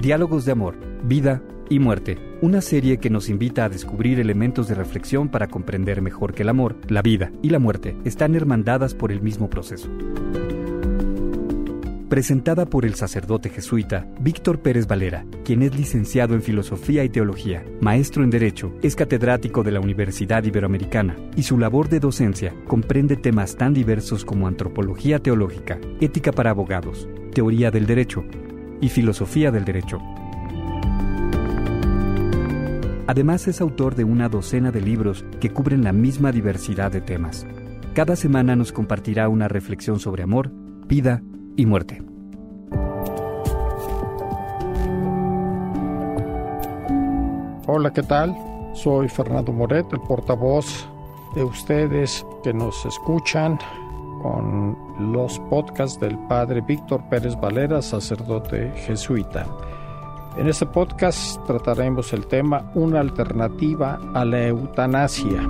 Diálogos de Amor, Vida y Muerte, una serie que nos invita a descubrir elementos de reflexión para comprender mejor que el amor, la vida y la muerte están hermandadas por el mismo proceso. Presentada por el sacerdote jesuita Víctor Pérez Valera, quien es licenciado en Filosofía y Teología, maestro en Derecho, es catedrático de la Universidad Iberoamericana y su labor de docencia comprende temas tan diversos como antropología teológica, ética para abogados, teoría del derecho y filosofía del derecho. Además es autor de una docena de libros que cubren la misma diversidad de temas. Cada semana nos compartirá una reflexión sobre amor, vida y muerte. Hola, ¿qué tal? Soy Fernando Moret, el portavoz de ustedes que nos escuchan con los podcasts del padre Víctor Pérez Valera, sacerdote jesuita. En este podcast trataremos el tema Una alternativa a la eutanasia.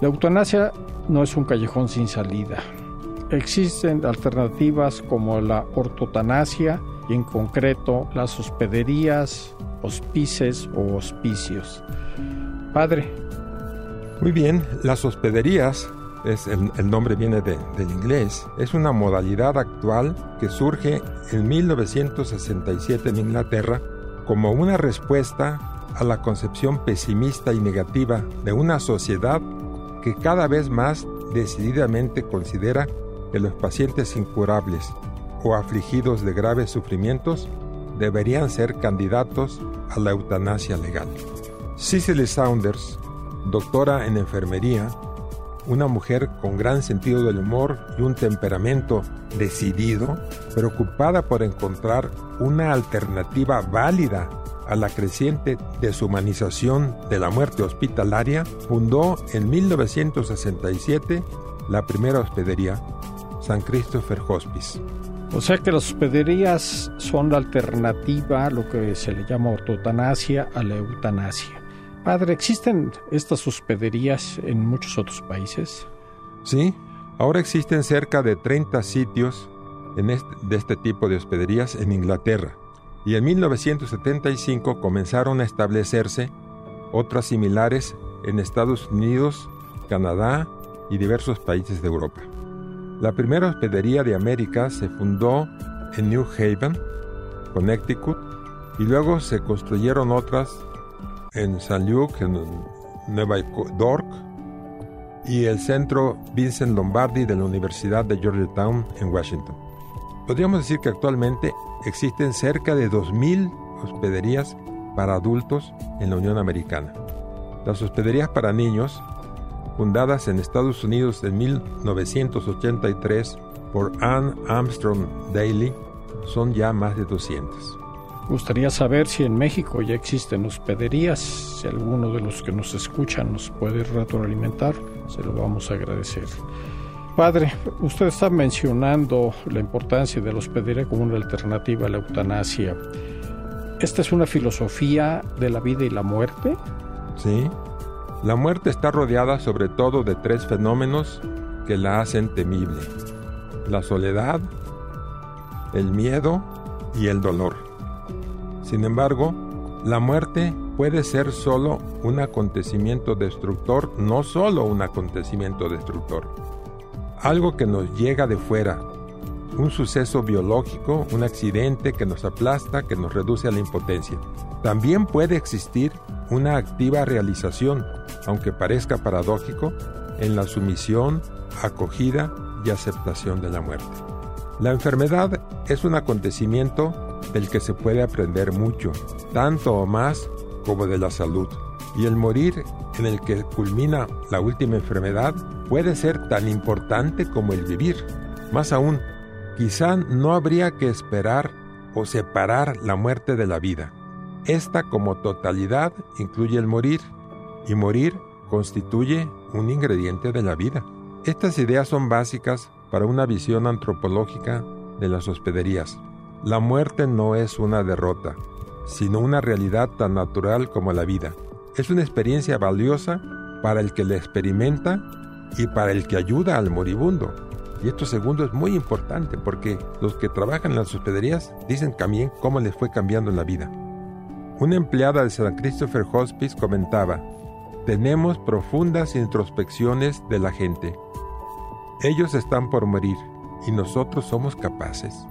La eutanasia no es un callejón sin salida. Existen alternativas como la ortotanasia y en concreto las hospederías, hospices o hospicios. Padre. Muy bien, las hospederías es el, nombre viene del inglés, es una modalidad actual que surge en 1967 en Inglaterra como una respuesta a la concepción pesimista y negativa de una sociedad que cada vez más decididamente considera que los pacientes incurables o afligidos de graves sufrimientos deberían ser candidatos a la eutanasia legal. Cicely Saunders, doctora en enfermería, una mujer con gran sentido del humor y un temperamento decidido, preocupada por encontrar una alternativa válida a la creciente deshumanización de la muerte hospitalaria, fundó en 1967 la primera hospedería, San Christopher Hospice. O sea que las hospederías son la alternativa a lo que se le llama ortotanasia a la eutanasia. Padre, ¿existen estas hospederías en muchos otros países? Sí, ahora existen cerca de 30 sitios de este tipo de hospederías en Inglaterra y en 1975 comenzaron a establecerse otras similares en Estados Unidos, Canadá y diversos países de Europa. La primera hospedería de América se fundó en New Haven, Connecticut, y luego se construyeron otras en San Luke, en Nueva York, y el centro Vincent Lombardi de la Universidad de Georgetown en Washington. Podríamos decir que actualmente existen cerca de 2.000 hospederías para adultos en la Unión Americana. Las hospederías para niños, fundadas en Estados Unidos en 1983 por Anne Armstrong Daly, son ya más de 200. Gustaría saber si en México ya existen hospederías, si alguno de los que nos escuchan nos puede retroalimentar, se lo vamos a agradecer. Padre, usted está mencionando la importancia de la hospedería como una alternativa a la eutanasia. ¿Esta es una filosofía de la vida y la muerte? Sí. La muerte está rodeada sobre todo de tres fenómenos que la hacen temible. La soledad, el miedo y el dolor. Sin embargo, la muerte puede ser solo un acontecimiento destructor, no solo un acontecimiento destructor. Algo que nos llega de fuera, un suceso biológico, un accidente que nos aplasta, que nos reduce a la impotencia. También puede existir una activa realización, aunque parezca paradójico, en la sumisión, acogida y aceptación de la muerte. La enfermedad es un acontecimiento del que se puede aprender mucho, tanto o más como de la salud. Y el morir en el que culmina la última enfermedad puede ser tan importante como el vivir. Más aún, quizá no habría que esperar o separar la muerte de la vida. Esta como totalidad incluye el morir y morir constituye un ingrediente de la vida. Estas ideas son básicas para una visión antropológica de las hospederías. La muerte no es una derrota, sino una realidad tan natural como la vida. Es una experiencia valiosa para el que la experimenta y para el que ayuda al moribundo. Y esto segundo es muy importante porque los que trabajan en las hospederías dicen también cómo les fue cambiando la vida. Una empleada de San Christopher Hospice comentaba, tenemos profundas introspecciones de la gente. Ellos están por morir y nosotros somos capaces,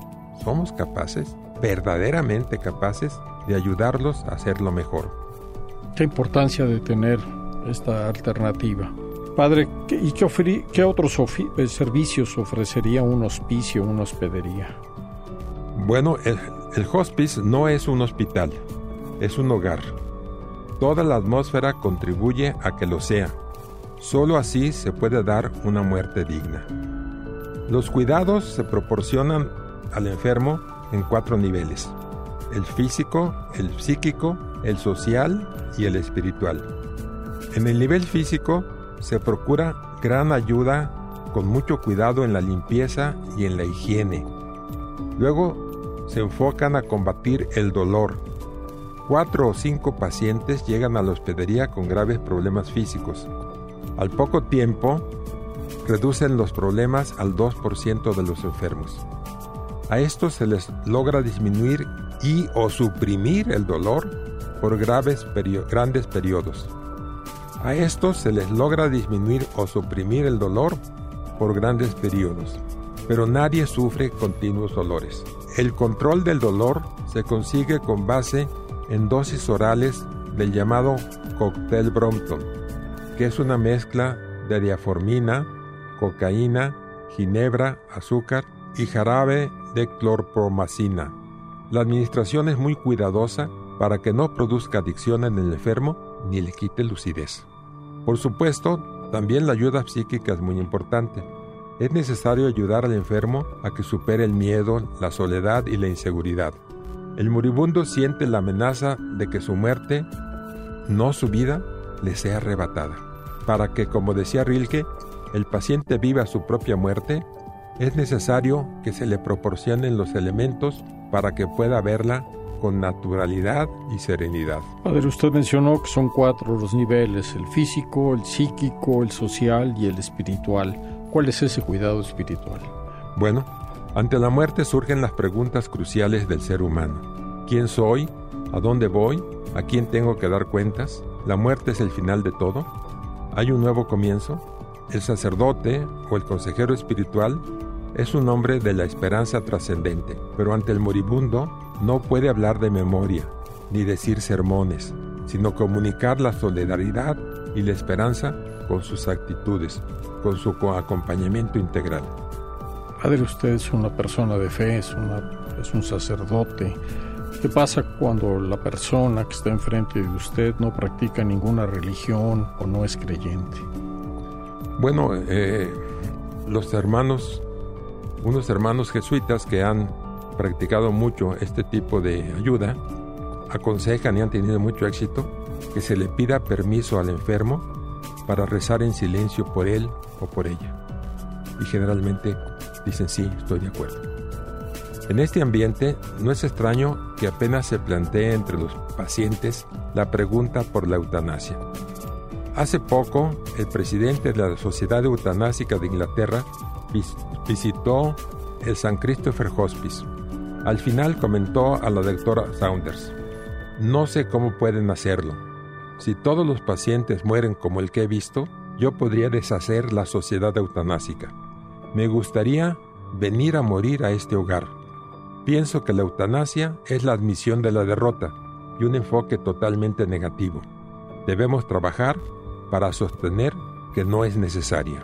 somos capaces, verdaderamente capaces de ayudarlos a hacerlo mejor. Qué importancia de tener esta alternativa. Padre, ¿y qué, qué otros eh, servicios ofrecería un hospicio, una hospedería? Bueno, el, el hospice no es un hospital, es un hogar. Toda la atmósfera contribuye a que lo sea. Solo así se puede dar una muerte digna. Los cuidados se proporcionan al enfermo en cuatro niveles. El físico, el psíquico, el social y el espiritual. En el nivel físico se procura gran ayuda con mucho cuidado en la limpieza y en la higiene. Luego se enfocan a combatir el dolor. Cuatro o cinco pacientes llegan a la hospedería con graves problemas físicos. Al poco tiempo, reducen los problemas al 2% de los enfermos. A estos se les logra disminuir y o suprimir el dolor por graves grandes periodos. A estos se les logra disminuir o suprimir el dolor por grandes periodos, pero nadie sufre continuos dolores. El control del dolor se consigue con base en dosis orales del llamado cóctel Brompton, que es una mezcla de diaformina, cocaína, ginebra, azúcar y jarabe de clorpromacina. La administración es muy cuidadosa para que no produzca adicción en el enfermo ni le quite lucidez. Por supuesto, también la ayuda psíquica es muy importante. Es necesario ayudar al enfermo a que supere el miedo, la soledad y la inseguridad. El moribundo siente la amenaza de que su muerte, no su vida, le sea arrebatada. Para que, como decía Rilke, el paciente viva su propia muerte, es necesario que se le proporcionen los elementos para que pueda verla con naturalidad y serenidad. Padre, usted mencionó que son cuatro los niveles, el físico, el psíquico, el social y el espiritual. ¿Cuál es ese cuidado espiritual? Bueno, ante la muerte surgen las preguntas cruciales del ser humano. ¿Quién soy? ¿A dónde voy? ¿A quién tengo que dar cuentas? ¿La muerte es el final de todo? ¿Hay un nuevo comienzo? El sacerdote o el consejero espiritual es un hombre de la esperanza trascendente, pero ante el moribundo no puede hablar de memoria ni decir sermones, sino comunicar la solidaridad y la esperanza con sus actitudes, con su acompañamiento integral. Padre, usted es una persona de fe, es, es un sacerdote. ¿Qué pasa cuando la persona que está enfrente de usted no practica ninguna religión o no es creyente? Bueno, eh, los hermanos, unos hermanos jesuitas que han practicado mucho este tipo de ayuda, aconsejan y han tenido mucho éxito que se le pida permiso al enfermo para rezar en silencio por él o por ella. Y generalmente dicen sí, estoy de acuerdo. En este ambiente no es extraño que apenas se plantee entre los pacientes la pregunta por la eutanasia. Hace poco, el presidente de la Sociedad Eutanásica de Inglaterra visitó el San Christopher Hospice al final comentó a la doctora Saunders, no sé cómo pueden hacerlo. Si todos los pacientes mueren como el que he visto, yo podría deshacer la sociedad eutanásica. Me gustaría venir a morir a este hogar. Pienso que la eutanasia es la admisión de la derrota y un enfoque totalmente negativo. Debemos trabajar para sostener que no es necesaria.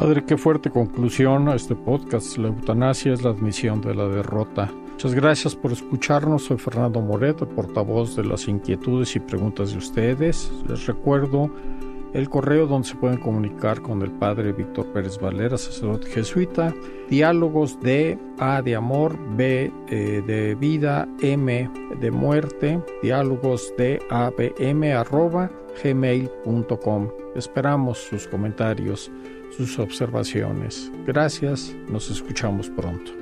Padre, qué fuerte conclusión a este podcast. La eutanasia es la admisión de la derrota. Muchas gracias por escucharnos. Soy Fernando Moreto, portavoz de las inquietudes y preguntas de ustedes. Les recuerdo el correo donde se pueden comunicar con el Padre Víctor Pérez Valera, sacerdote jesuita. Diálogos de A de amor, B eh, de vida, M de muerte. Diálogos de ABM arroba gmail.com. Esperamos sus comentarios sus observaciones. Gracias, nos escuchamos pronto.